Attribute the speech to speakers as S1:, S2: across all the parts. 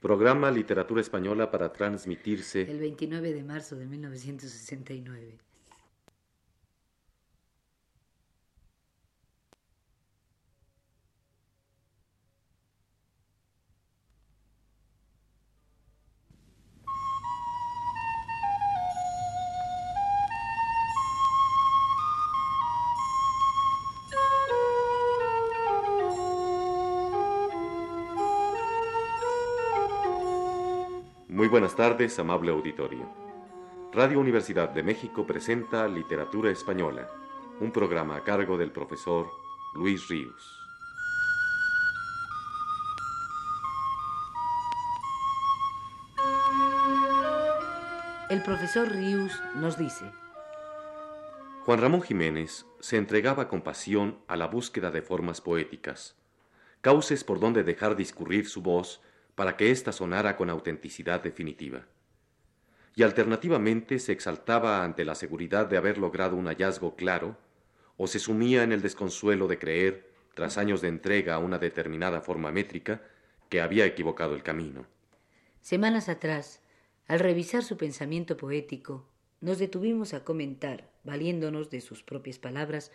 S1: Programa Literatura Española para transmitirse
S2: el 29 de marzo de 1969.
S1: Muy buenas tardes, amable auditorio. Radio Universidad de México presenta Literatura Española, un programa a cargo del profesor Luis Ríos.
S2: El profesor Ríos nos dice,
S1: Juan Ramón Jiménez se entregaba con pasión a la búsqueda de formas poéticas, cauces por donde dejar discurrir su voz para que ésta sonara con autenticidad definitiva. Y alternativamente se exaltaba ante la seguridad de haber logrado un hallazgo claro, o se sumía en el desconsuelo de creer, tras años de entrega a una determinada forma métrica, que había equivocado el camino.
S2: Semanas atrás, al revisar su pensamiento poético, nos detuvimos a comentar, valiéndonos de sus propias palabras,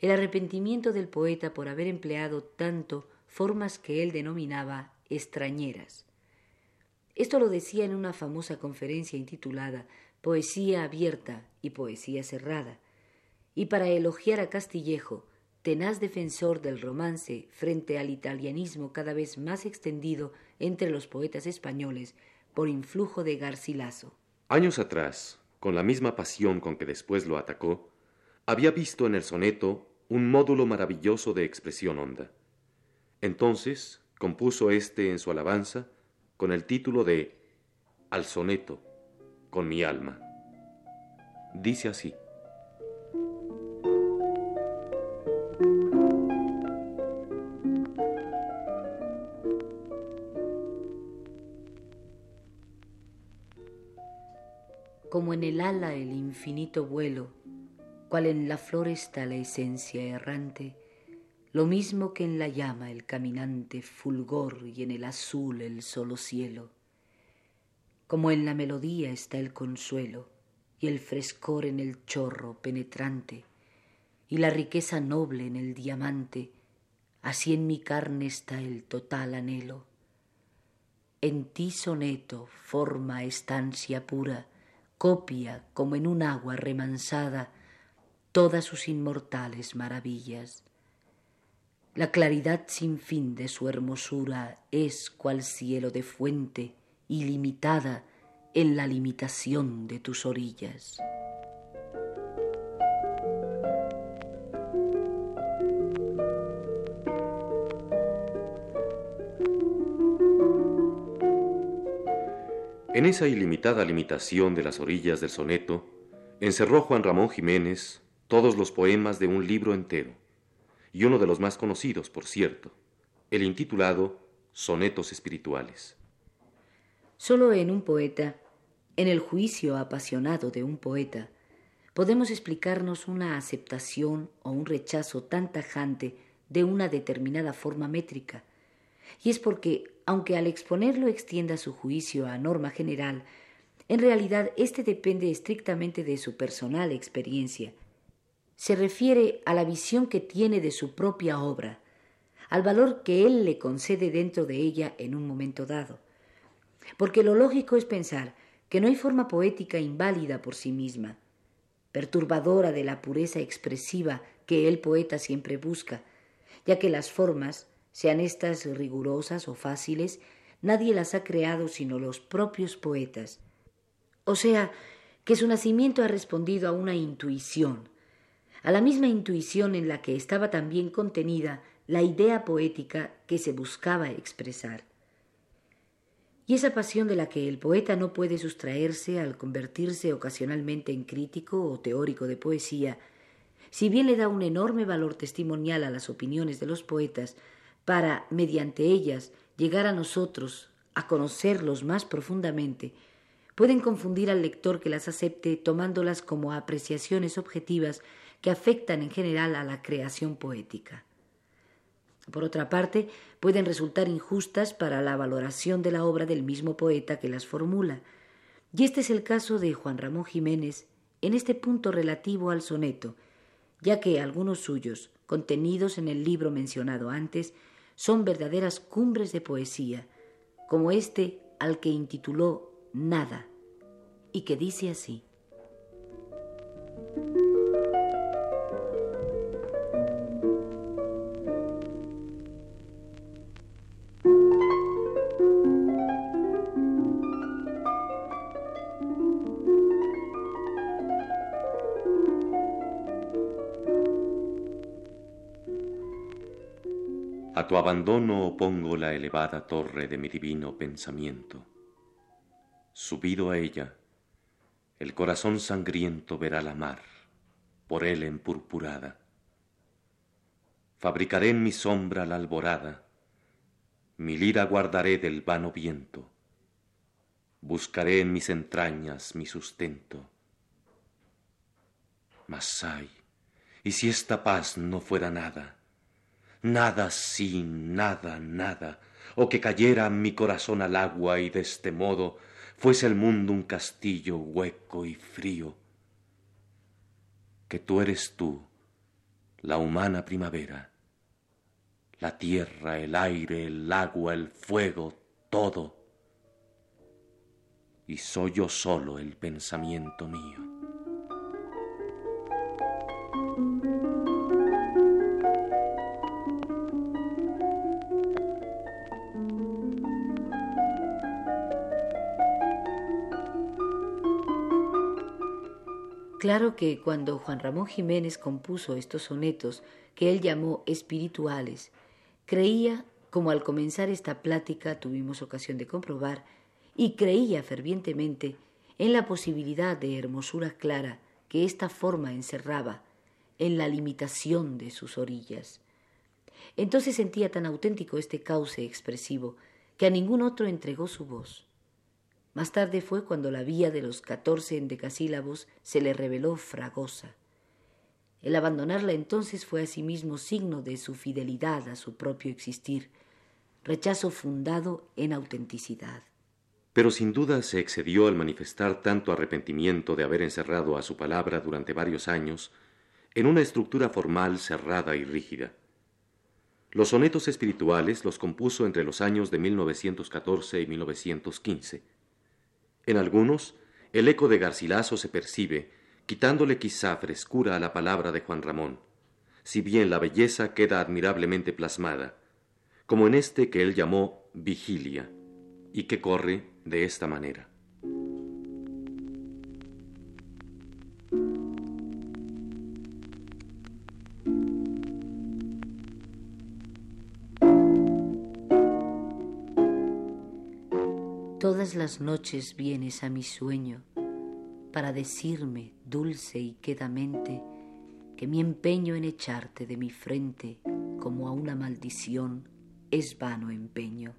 S2: el arrepentimiento del poeta por haber empleado tanto formas que él denominaba extrañeras. Esto lo decía en una famosa conferencia intitulada Poesía abierta y poesía cerrada, y para elogiar a Castillejo, tenaz defensor del romance frente al italianismo cada vez más extendido entre los poetas españoles por influjo de Garcilaso.
S1: Años atrás, con la misma pasión con que después lo atacó, había visto en el soneto un módulo maravilloso de expresión honda. Entonces, compuso éste en su alabanza con el título de Al soneto, con mi alma. Dice así.
S2: Como en el ala el infinito vuelo, cual en la flor está la esencia errante, lo mismo que en la llama el caminante fulgor y en el azul el solo cielo. Como en la melodía está el consuelo y el frescor en el chorro penetrante y la riqueza noble en el diamante, así en mi carne está el total anhelo. En ti soneto forma estancia pura, copia como en un agua remansada todas sus inmortales maravillas la claridad sin fin de su hermosura es cual cielo de fuente ilimitada en la limitación de tus orillas.
S1: En esa ilimitada limitación de las orillas del soneto, encerró Juan Ramón Jiménez todos los poemas de un libro entero y uno de los más conocidos, por cierto, el intitulado Sonetos Espirituales.
S2: Solo en un poeta, en el juicio apasionado de un poeta, podemos explicarnos una aceptación o un rechazo tan tajante de una determinada forma métrica, y es porque, aunque al exponerlo extienda su juicio a norma general, en realidad éste depende estrictamente de su personal experiencia se refiere a la visión que tiene de su propia obra, al valor que él le concede dentro de ella en un momento dado. Porque lo lógico es pensar que no hay forma poética inválida por sí misma, perturbadora de la pureza expresiva que el poeta siempre busca, ya que las formas, sean estas rigurosas o fáciles, nadie las ha creado sino los propios poetas. O sea, que su nacimiento ha respondido a una intuición, a la misma intuición en la que estaba también contenida la idea poética que se buscaba expresar. Y esa pasión de la que el poeta no puede sustraerse al convertirse ocasionalmente en crítico o teórico de poesía, si bien le da un enorme valor testimonial a las opiniones de los poetas, para, mediante ellas, llegar a nosotros, a conocerlos más profundamente, pueden confundir al lector que las acepte tomándolas como apreciaciones objetivas que afectan en general a la creación poética. Por otra parte, pueden resultar injustas para la valoración de la obra del mismo poeta que las formula. Y este es el caso de Juan Ramón Jiménez en este punto relativo al soneto, ya que algunos suyos, contenidos en el libro mencionado antes, son verdaderas cumbres de poesía, como este al que intituló Nada, y que dice así.
S1: Tu abandono opongo la elevada torre de mi divino pensamiento. Subido a ella, el corazón sangriento verá la mar, por él empurpurada. Fabricaré en mi sombra la alborada, mi lira guardaré del vano viento, buscaré en mis entrañas mi sustento. Mas ay, y si esta paz no fuera nada, nada sin nada, nada, o que cayera mi corazón al agua y de este modo fuese el mundo un castillo hueco y frío, que tú eres tú, la humana primavera, la tierra, el aire, el agua, el fuego, todo, y soy yo solo el pensamiento mío.
S2: Claro que cuando Juan Ramón Jiménez compuso estos sonetos que él llamó espirituales, creía, como al comenzar esta plática tuvimos ocasión de comprobar, y creía fervientemente en la posibilidad de hermosura clara que esta forma encerraba en la limitación de sus orillas. Entonces sentía tan auténtico este cauce expresivo que a ningún otro entregó su voz. Más tarde fue cuando la vía de los catorce endecasílabos se le reveló fragosa. El abandonarla entonces fue asimismo signo de su fidelidad a su propio existir, rechazo fundado en autenticidad.
S1: Pero sin duda se excedió al manifestar tanto arrepentimiento de haber encerrado a su palabra durante varios años en una estructura formal cerrada y rígida. Los sonetos espirituales los compuso entre los años de 1914 y 1915 en algunos, el eco de Garcilaso se percibe, quitándole quizá frescura a la palabra de Juan Ramón, si bien la belleza queda admirablemente plasmada, como en este que él llamó Vigilia, y que corre de esta manera.
S2: Todas las noches vienes a mi sueño para decirme dulce y quedamente que mi empeño en echarte de mi frente como a una maldición es vano empeño.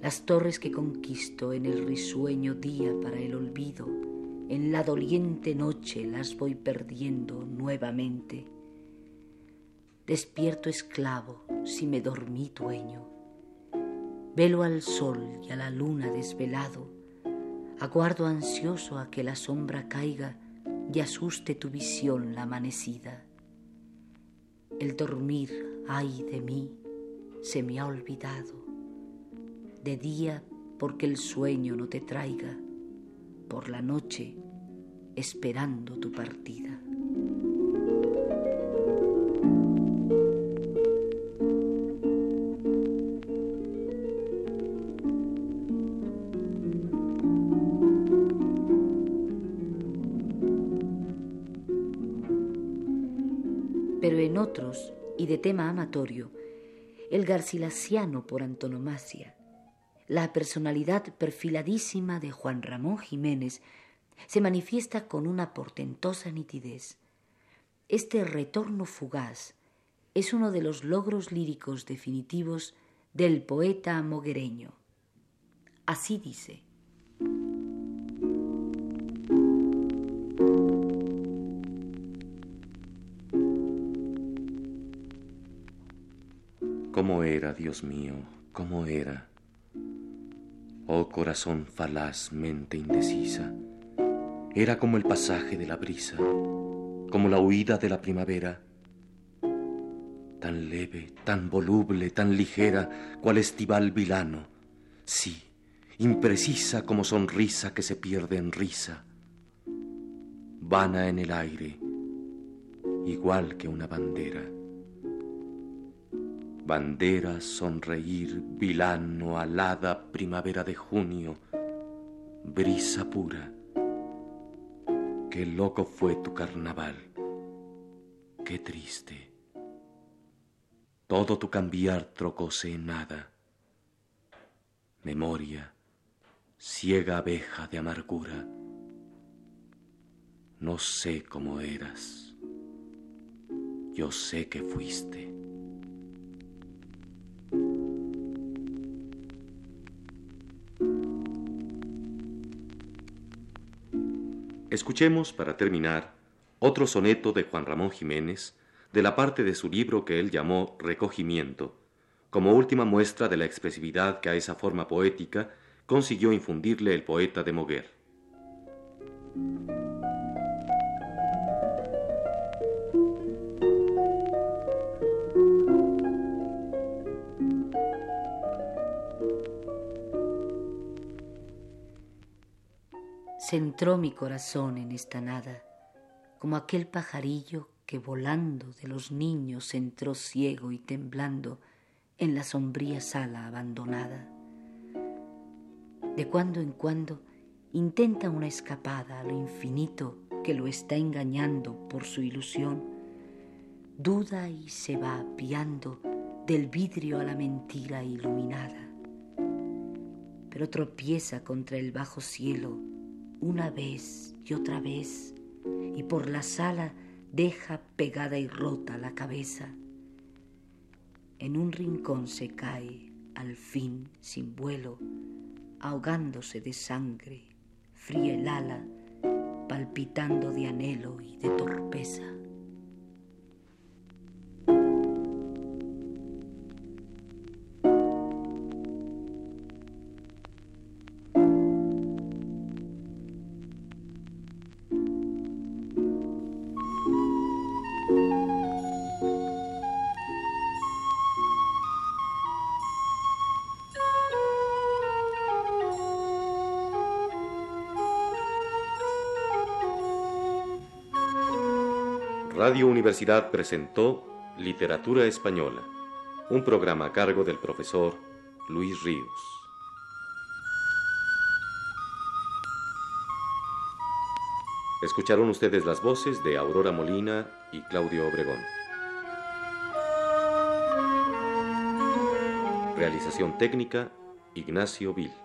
S2: Las torres que conquisto en el risueño día para el olvido, en la doliente noche las voy perdiendo nuevamente. Despierto esclavo si me dormí dueño Velo al sol y a la luna desvelado, aguardo ansioso a que la sombra caiga y asuste tu visión la amanecida. El dormir, ay de mí, se me ha olvidado. De día porque el sueño no te traiga, por la noche esperando tu partida. Otros, y de tema amatorio, el garcilasiano por antonomasia, la personalidad perfiladísima de Juan Ramón Jiménez, se manifiesta con una portentosa nitidez. Este retorno fugaz es uno de los logros líricos definitivos del poeta moguereño. Así dice.
S1: Dios mío? ¿Cómo era? Oh corazón falazmente indecisa, era como el pasaje de la brisa, como la huida de la primavera, tan leve, tan voluble, tan ligera, cual estival vilano, sí, imprecisa como sonrisa que se pierde en risa, vana en el aire, igual que una bandera. Bandera, sonreír, vilano, alada, primavera de junio, brisa pura. Qué loco fue tu carnaval, qué triste. Todo tu cambiar trocóse en nada. Memoria, ciega abeja de amargura. No sé cómo eras, yo sé que fuiste. Escuchemos, para terminar, otro soneto de Juan Ramón Jiménez, de la parte de su libro que él llamó Recogimiento, como última muestra de la expresividad que a esa forma poética consiguió infundirle el poeta de Moguer.
S2: Entró mi corazón en esta nada, como aquel pajarillo que volando de los niños entró ciego y temblando en la sombría sala abandonada. De cuando en cuando intenta una escapada a lo infinito que lo está engañando por su ilusión, duda y se va apiando del vidrio a la mentira iluminada, pero tropieza contra el bajo cielo una vez y otra vez, y por la sala deja pegada y rota la cabeza. En un rincón se cae, al fin, sin vuelo, ahogándose de sangre, fría el ala, palpitando de anhelo y de torpeza.
S1: Radio Universidad presentó Literatura Española, un programa a cargo del profesor Luis Ríos. Escucharon ustedes las voces de Aurora Molina y Claudio Obregón. Realización técnica, Ignacio Vil.